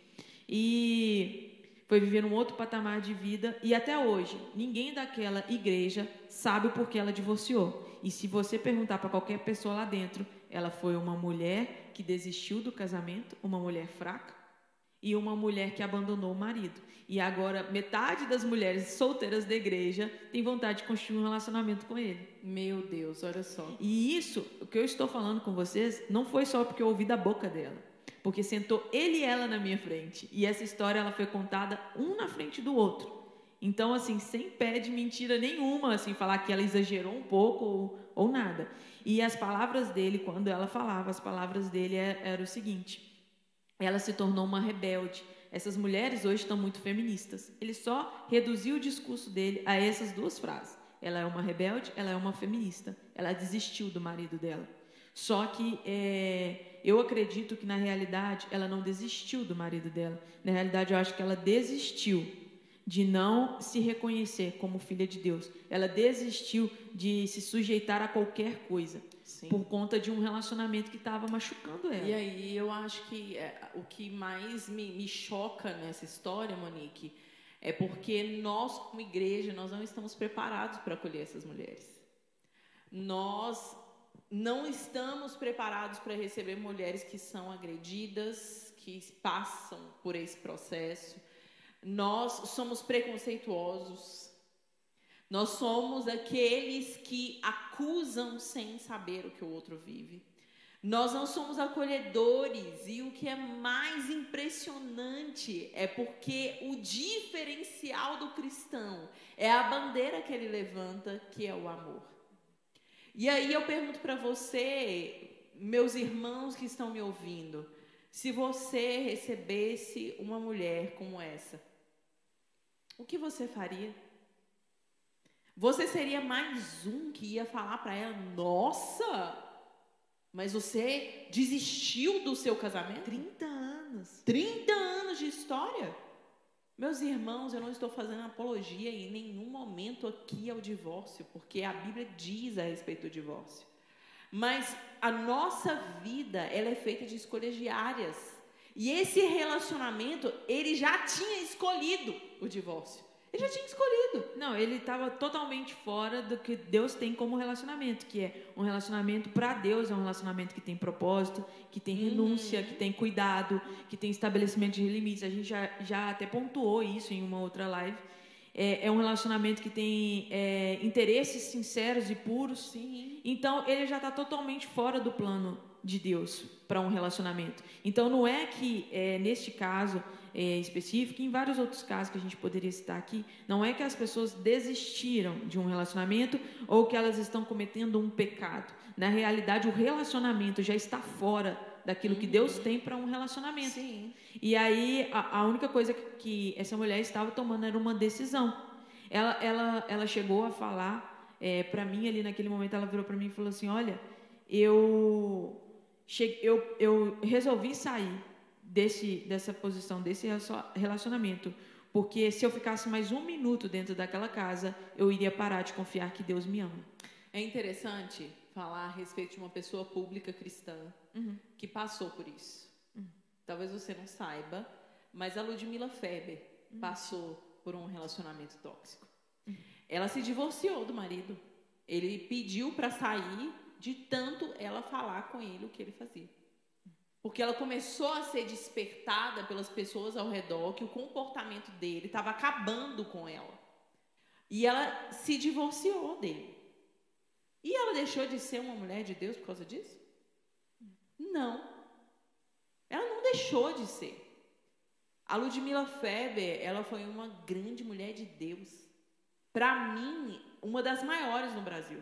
E foi viver um outro patamar de vida e até hoje ninguém daquela igreja sabe o porquê ela divorciou. E se você perguntar para qualquer pessoa lá dentro, ela foi uma mulher que desistiu do casamento, uma mulher fraca e uma mulher que abandonou o marido. E agora metade das mulheres solteiras da igreja tem vontade de construir um relacionamento com ele. Meu Deus, olha só. E isso, o que eu estou falando com vocês, não foi só porque eu ouvi da boca dela, porque sentou ele e ela na minha frente. E essa história ela foi contada um na frente do outro. Então, assim, sem pé de mentira nenhuma, assim, falar que ela exagerou um pouco ou, ou nada. E as palavras dele, quando ela falava, as palavras dele eram é, era o seguinte: ela se tornou uma rebelde. Essas mulheres hoje estão muito feministas. Ele só reduziu o discurso dele a essas duas frases. Ela é uma rebelde, ela é uma feminista. Ela desistiu do marido dela. Só que é, eu acredito que na realidade ela não desistiu do marido dela. Na realidade, eu acho que ela desistiu de não se reconhecer como filha de Deus. Ela desistiu de se sujeitar a qualquer coisa Sim. por conta de um relacionamento que estava machucando ela. E aí eu acho que é, o que mais me, me choca nessa história, Monique, é porque nós, como igreja, nós não estamos preparados para acolher essas mulheres. Nós não estamos preparados para receber mulheres que são agredidas, que passam por esse processo nós somos preconceituosos. Nós somos aqueles que acusam sem saber o que o outro vive. Nós não somos acolhedores e o que é mais impressionante é porque o diferencial do cristão é a bandeira que ele levanta, que é o amor. E aí eu pergunto para você, meus irmãos que estão me ouvindo, se você recebesse uma mulher como essa, o que você faria? Você seria mais um que ia falar para ela: Nossa, mas você desistiu do seu casamento? 30 anos. 30 anos de história. Meus irmãos, eu não estou fazendo apologia em nenhum momento aqui ao divórcio, porque a Bíblia diz a respeito do divórcio. Mas a nossa vida, ela é feita de escolhas diárias. E esse relacionamento, ele já tinha escolhido o divórcio. Ele já tinha escolhido. Não, ele estava totalmente fora do que Deus tem como relacionamento, que é um relacionamento para Deus, é um relacionamento que tem propósito, que tem renúncia, uhum. que tem cuidado, que tem estabelecimento de limites. A gente já, já até pontuou isso em uma outra live. É, é um relacionamento que tem é, interesses sinceros e puros. Sim. Então, ele já está totalmente fora do plano de Deus para um relacionamento. Então, não é que, é, neste caso é, específico, em vários outros casos que a gente poderia citar aqui, não é que as pessoas desistiram de um relacionamento ou que elas estão cometendo um pecado. Na realidade, o relacionamento já está fora daquilo que Deus tem para um relacionamento. Sim. E aí, a, a única coisa que, que, essa mulher estava tomando era uma decisão. Ela, ela, ela chegou a falar é, para mim ali naquele momento ela virou para mim e falou assim, olha, eu eu, eu resolvi sair desse dessa posição, desse relacionamento, porque se eu ficasse mais um minuto dentro daquela casa, eu iria parar de confiar que Deus me ama. É interessante falar a respeito de uma pessoa pública cristã uhum. que passou por isso. Uhum. Talvez você não saiba, mas a Ludmila Feber uhum. passou por um relacionamento tóxico. Uhum. Ela se divorciou do marido. Ele pediu para sair de tanto ela falar com ele o que ele fazia. Porque ela começou a ser despertada pelas pessoas ao redor que o comportamento dele estava acabando com ela. E ela se divorciou dele. E ela deixou de ser uma mulher de Deus por causa disso? Não. Ela não deixou de ser. A Ludmila Feber, ela foi uma grande mulher de Deus. Para mim, uma das maiores no Brasil.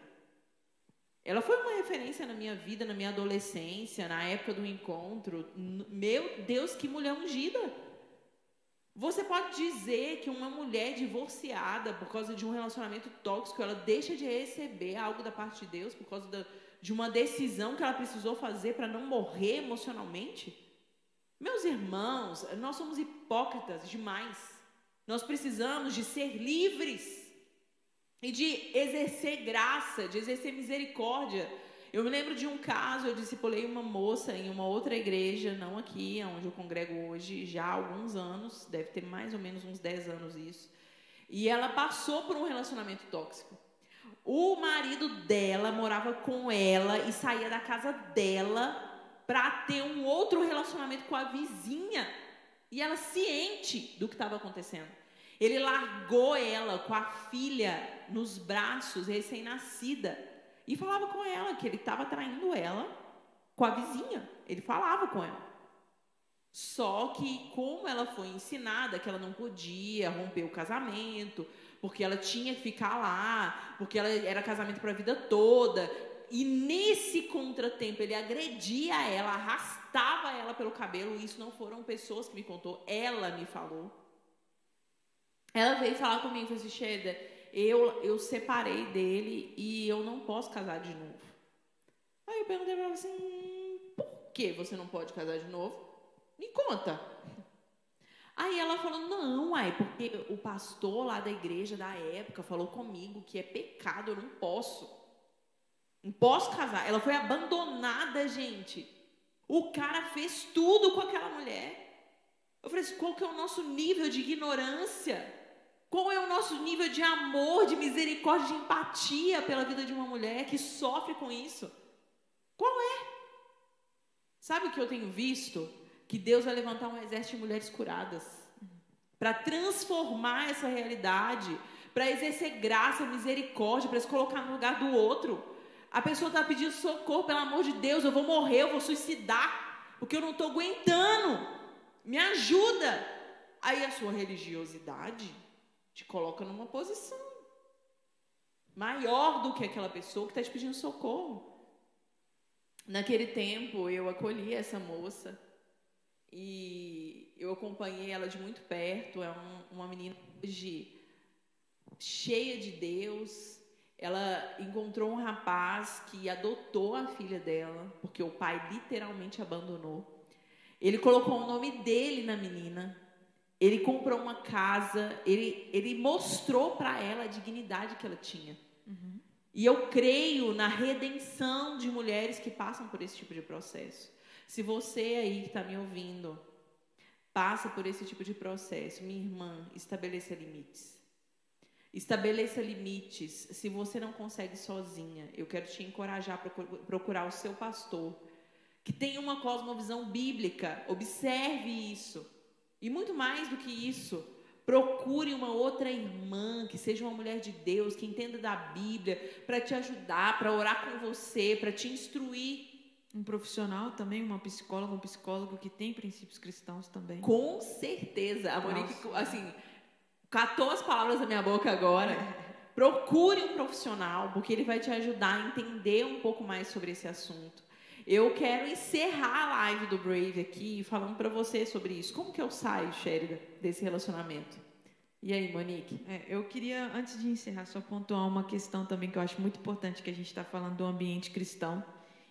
Ela foi uma referência na minha vida, na minha adolescência, na época do encontro. Meu Deus, que mulher ungida! Você pode dizer que uma mulher divorciada por causa de um relacionamento tóxico, ela deixa de receber algo da parte de Deus por causa da, de uma decisão que ela precisou fazer para não morrer emocionalmente? Meus irmãos, nós somos hipócritas demais. Nós precisamos de ser livres e de exercer graça, de exercer misericórdia. Eu me lembro de um caso, eu discipulei uma moça em uma outra igreja, não aqui, onde eu congrego hoje, já há alguns anos, deve ter mais ou menos uns 10 anos isso. E ela passou por um relacionamento tóxico. O marido dela morava com ela e saía da casa dela para ter um outro relacionamento com a vizinha. E ela ciente do que estava acontecendo. Ele largou ela com a filha nos braços, recém-nascida, e falava com ela que ele estava traindo ela com a vizinha. Ele falava com ela. Só que, como ela foi ensinada que ela não podia romper o casamento, porque ela tinha que ficar lá, porque ela era casamento para a vida toda, e nesse contratempo ele agredia ela, arrastava ela pelo cabelo. Isso não foram pessoas que me contou, ela me falou. Ela veio falar comigo falou assim, eu, eu separei dele e eu não posso casar de novo. Aí eu perguntei pra ela assim, por que você não pode casar de novo? Me conta. Aí ela falou, não, ai, porque o pastor lá da igreja da época falou comigo que é pecado, eu não posso. Não posso casar. Ela foi abandonada, gente. O cara fez tudo com aquela mulher. Eu falei assim, qual que é o nosso nível de ignorância? Qual é o nosso nível de amor, de misericórdia, de empatia pela vida de uma mulher que sofre com isso? Qual é? Sabe o que eu tenho visto? Que Deus vai levantar um exército de mulheres curadas para transformar essa realidade, para exercer graça, misericórdia, para se colocar no lugar do outro. A pessoa está pedindo socorro, pelo amor de Deus, eu vou morrer, eu vou suicidar, porque eu não estou aguentando. Me ajuda. Aí a sua religiosidade te coloca numa posição maior do que aquela pessoa que está te pedindo socorro. Naquele tempo, eu acolhi essa moça e eu acompanhei ela de muito perto. É um, uma menina hoje cheia de Deus. Ela encontrou um rapaz que adotou a filha dela, porque o pai literalmente abandonou. Ele colocou o nome dele na menina ele comprou uma casa, ele, ele mostrou para ela a dignidade que ela tinha. Uhum. E eu creio na redenção de mulheres que passam por esse tipo de processo. Se você aí que está me ouvindo passa por esse tipo de processo, minha irmã, estabeleça limites. Estabeleça limites. Se você não consegue sozinha, eu quero te encorajar a procurar o seu pastor, que tem uma cosmovisão bíblica. Observe isso. E muito mais do que isso, procure uma outra irmã que seja uma mulher de Deus, que entenda da Bíblia, para te ajudar, para orar com você, para te instruir. Um profissional também, uma psicóloga, um psicólogo que tem princípios cristãos também. Com certeza. A Monique, assim, catou as palavras da minha boca agora. Procure um profissional, porque ele vai te ajudar a entender um pouco mais sobre esse assunto. Eu quero encerrar a live do Brave aqui falando para você sobre isso. Como que eu saio, Sherida, desse relacionamento? E aí, Monique? É, eu queria, antes de encerrar, só pontuar uma questão também que eu acho muito importante, que a gente está falando do ambiente cristão.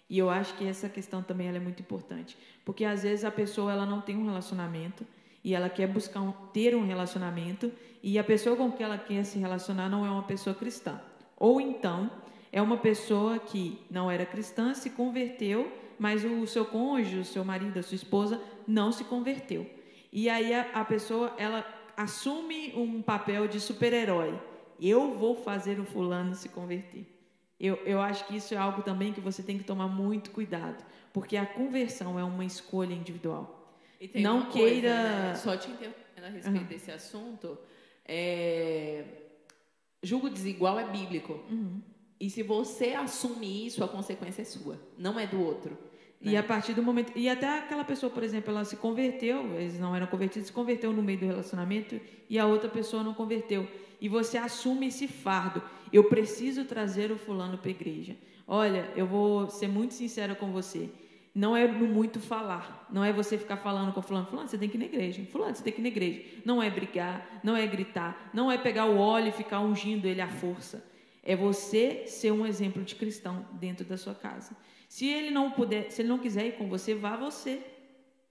E eu acho que essa questão também é muito importante. Porque às vezes a pessoa ela não tem um relacionamento e ela quer buscar um, ter um relacionamento e a pessoa com que ela quer se relacionar não é uma pessoa cristã. Ou então é uma pessoa que não era cristã, se converteu, mas o seu cônjuge, o seu marido, a sua esposa não se converteu. E aí a, a pessoa ela assume um papel de super-herói. Eu vou fazer o fulano se converter. Eu, eu acho que isso é algo também que você tem que tomar muito cuidado, porque a conversão é uma escolha individual. não queira. Coisa, né? Só te interrompendo a respeito uhum. desse assunto, é... julgo desigual é bíblico. Uhum. E se você assume isso, a consequência é sua, não é do outro. E né? a partir do momento. E até aquela pessoa, por exemplo, ela se converteu, eles não eram convertidos, se converteu no meio do relacionamento e a outra pessoa não converteu. E você assume esse fardo. Eu preciso trazer o fulano para a igreja. Olha, eu vou ser muito sincera com você. Não é no muito falar. Não é você ficar falando com fulano, fulano, você tem que ir na igreja. Fulano, você tem que ir na igreja. Não é brigar, não é gritar, não é pegar o óleo e ficar ungindo ele à força. É você ser um exemplo de cristão dentro da sua casa. Se ele não puder, se ele não quiser ir com você, vá você.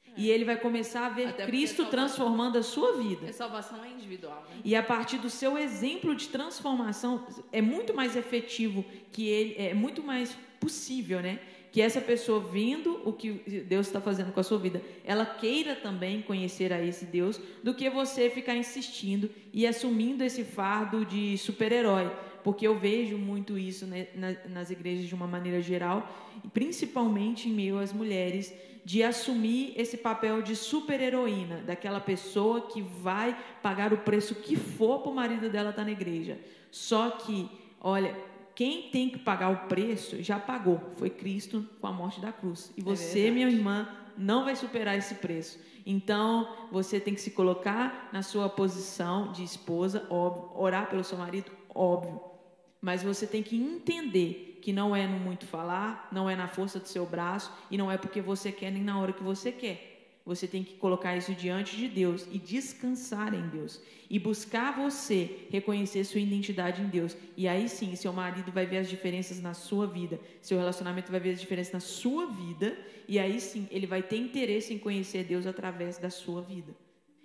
É. E ele vai começar a ver Até Cristo transformando a sua vida. A salvação é individual. Né? E a partir do seu exemplo de transformação, é muito mais efetivo que ele, é muito mais possível, né? Que essa pessoa vendo o que Deus está fazendo com a sua vida, ela queira também conhecer a esse Deus, do que você ficar insistindo e assumindo esse fardo de super-herói porque eu vejo muito isso né, nas igrejas de uma maneira geral, e principalmente em meio às mulheres, de assumir esse papel de super-heroína, daquela pessoa que vai pagar o preço que for para o marido dela estar tá na igreja. Só que, olha, quem tem que pagar o preço já pagou, foi Cristo com a morte da cruz. E é você, é minha irmã, não vai superar esse preço. Então, você tem que se colocar na sua posição de esposa, óbvio, orar pelo seu marido, óbvio, mas você tem que entender que não é no muito falar, não é na força do seu braço e não é porque você quer nem na hora que você quer. Você tem que colocar isso diante de Deus e descansar em Deus e buscar você reconhecer sua identidade em Deus. E aí sim, seu marido vai ver as diferenças na sua vida, seu relacionamento vai ver as diferenças na sua vida, e aí sim, ele vai ter interesse em conhecer Deus através da sua vida.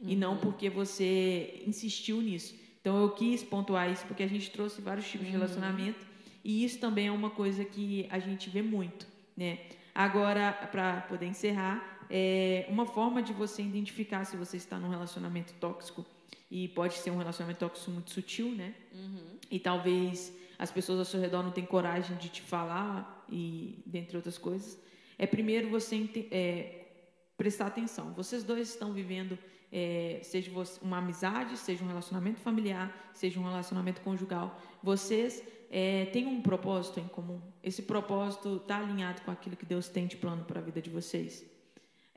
Uhum. E não uhum. porque você insistiu nisso. Então eu quis pontuar isso porque a gente trouxe vários tipos de uhum. relacionamento e isso também é uma coisa que a gente vê muito, né? Agora, para poder encerrar, é uma forma de você identificar se você está num relacionamento tóxico e pode ser um relacionamento tóxico muito sutil, né? Uhum. E talvez as pessoas ao seu redor não tenham coragem de te falar e dentre outras coisas. É primeiro você é, prestar atenção. Vocês dois estão vivendo é, seja uma amizade, seja um relacionamento familiar, seja um relacionamento conjugal, vocês é, têm um propósito em comum. Esse propósito está alinhado com aquilo que Deus tem de plano para a vida de vocês.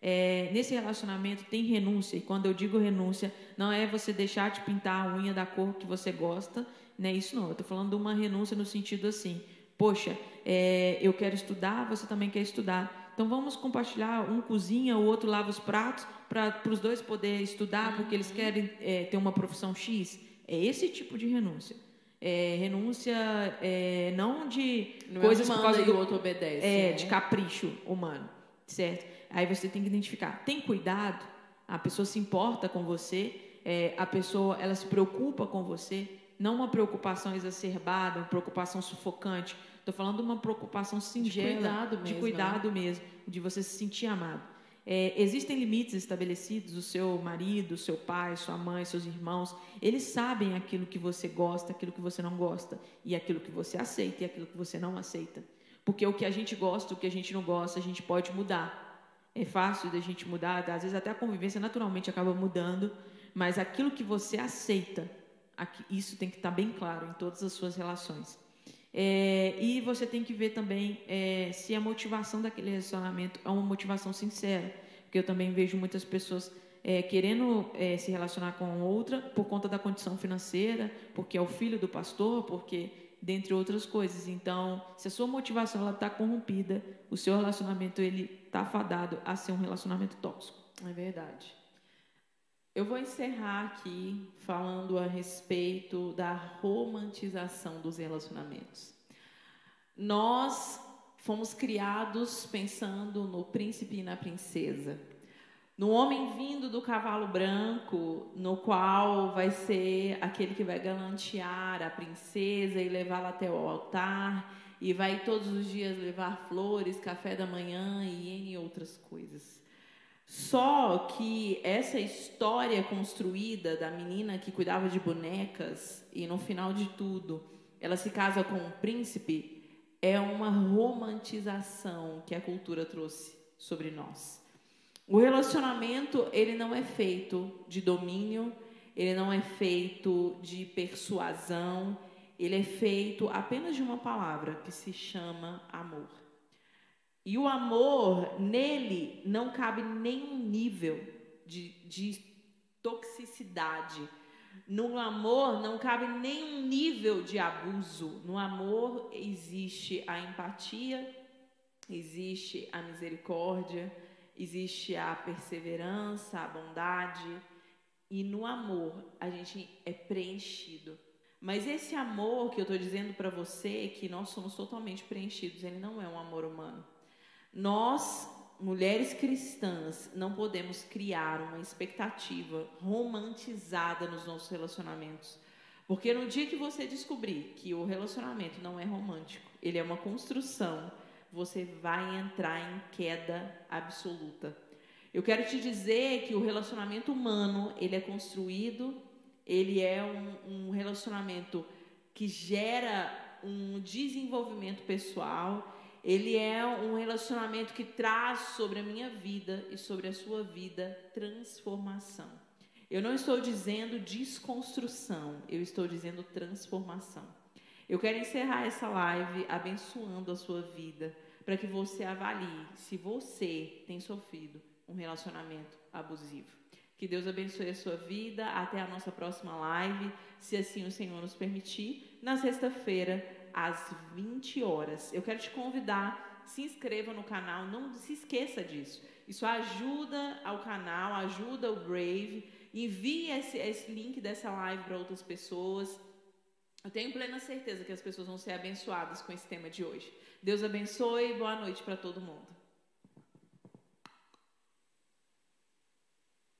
É, nesse relacionamento tem renúncia, e quando eu digo renúncia, não é você deixar de pintar a unha da cor que você gosta, não é isso não. Eu estou falando de uma renúncia no sentido assim, poxa, é, eu quero estudar, você também quer estudar. Então vamos compartilhar, um cozinha, o outro lava os pratos, para os dois poderem estudar, porque eles querem é, ter uma profissão X. É esse tipo de renúncia. É, renúncia é, não de não é coisas por causa do outro obedece. É, de capricho humano, certo? Aí você tem que identificar. Tem cuidado, a pessoa se importa com você, é, a pessoa ela se preocupa com você, não uma preocupação exacerbada, uma preocupação sufocante. Estou falando de uma preocupação singela, de cuidado mesmo, de, cuidado né? mesmo, de você se sentir amado. É, existem limites estabelecidos, o seu marido, seu pai, sua mãe, seus irmãos, eles sabem aquilo que você gosta, aquilo que você não gosta, e aquilo que você aceita e aquilo que você não aceita. Porque o que a gente gosta, o que a gente não gosta, a gente pode mudar. É fácil da gente mudar, às vezes até a convivência naturalmente acaba mudando, mas aquilo que você aceita, isso tem que estar bem claro em todas as suas relações. É, e você tem que ver também é, se a motivação daquele relacionamento é uma motivação sincera, porque eu também vejo muitas pessoas é, querendo é, se relacionar com outra por conta da condição financeira, porque é o filho do pastor, porque dentre outras coisas. Então, se a sua motivação ela está corrompida, o seu relacionamento ele está fadado a ser um relacionamento tóxico. É verdade. Eu vou encerrar aqui falando a respeito da romantização dos relacionamentos. Nós fomos criados pensando no príncipe e na princesa, no homem vindo do cavalo branco, no qual vai ser aquele que vai galantear a princesa e levá-la até o altar, e vai todos os dias levar flores, café da manhã e em outras coisas. Só que essa história construída da menina que cuidava de bonecas e no final de tudo ela se casa com um príncipe é uma romantização que a cultura trouxe sobre nós. O relacionamento, ele não é feito de domínio, ele não é feito de persuasão, ele é feito apenas de uma palavra que se chama amor. E o amor, nele, não cabe nenhum nível de, de toxicidade. No amor não cabe nenhum nível de abuso. No amor existe a empatia, existe a misericórdia, existe a perseverança, a bondade. E no amor a gente é preenchido. Mas esse amor que eu estou dizendo para você, que nós somos totalmente preenchidos, ele não é um amor humano. Nós, mulheres cristãs, não podemos criar uma expectativa romantizada nos nossos relacionamentos. Porque no dia que você descobrir que o relacionamento não é romântico, ele é uma construção, você vai entrar em queda absoluta. Eu quero te dizer que o relacionamento humano, ele é construído, ele é um, um relacionamento que gera um desenvolvimento pessoal, ele é um relacionamento que traz sobre a minha vida e sobre a sua vida transformação. Eu não estou dizendo desconstrução, eu estou dizendo transformação. Eu quero encerrar essa live abençoando a sua vida, para que você avalie se você tem sofrido um relacionamento abusivo. Que Deus abençoe a sua vida. Até a nossa próxima live, se assim o Senhor nos permitir, na sexta-feira às 20 horas. Eu quero te convidar, se inscreva no canal, não se esqueça disso. Isso ajuda ao canal, ajuda o Brave. Envie esse, esse link dessa live para outras pessoas. Eu tenho plena certeza que as pessoas vão ser abençoadas com esse tema de hoje. Deus abençoe e boa noite para todo mundo.